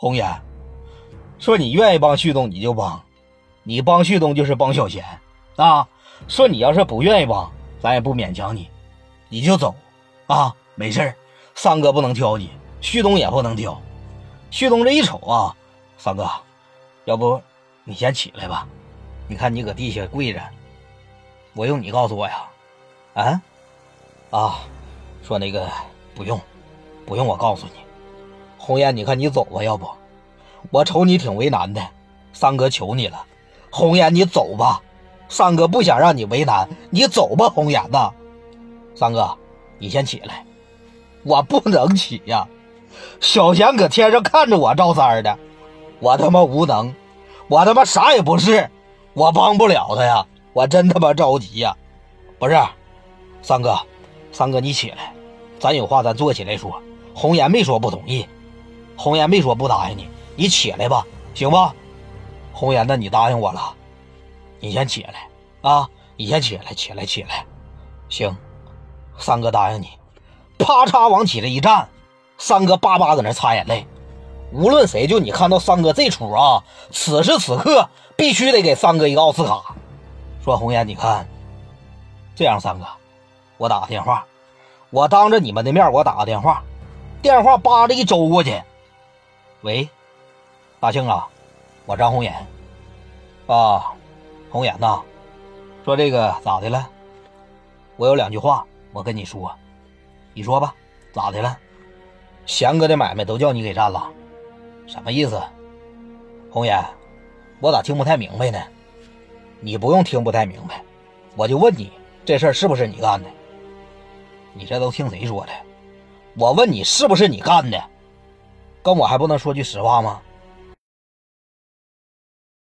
红颜，说你愿意帮旭东你就帮，你帮旭东就是帮小贤啊。说你要是不愿意帮，咱也不勉强你，你就走啊，没事三哥不能挑你，旭东也不能挑。旭东这一瞅啊，三哥，要不你先起来吧？你看你搁地下跪着，我用你告诉我呀？啊啊，说那个不用，不用我告诉你。红颜，你看你走吧，要不我瞅你挺为难的，三哥求你了，红颜你走吧，三哥不想让你为难，你走吧，红颜呐。三哥，你先起来，我不能起呀。小贤搁天上看着我赵三的，我他妈无能，我他妈啥也不是，我帮不了他呀，我真他妈着急呀！不是，三哥，三哥你起来，咱有话咱坐起来说。红颜没说不同意，红颜没说不答应你，你起来吧，行吧？红颜，那你答应我了，你先起来啊，你先起来，起来，起来，行，三哥答应你，啪嚓往起来一站。三哥叭叭搁那擦眼泪，无论谁，就你看到三哥这出啊，此时此刻必须得给三哥一个奥斯卡。说红颜，你看，这样，三哥，我打个电话，我当着你们的面，我打个电话，电话叭的一周过去，喂，大庆啊，我张红岩，啊，红岩呐，说这个咋的了？我有两句话，我跟你说，你说吧，咋的了？贤哥的买卖都叫你给占了，什么意思？红岩，我咋听不太明白呢？你不用听不太明白，我就问你，这事儿是不是你干的？你这都听谁说的？我问你是不是你干的？跟我还不能说句实话吗？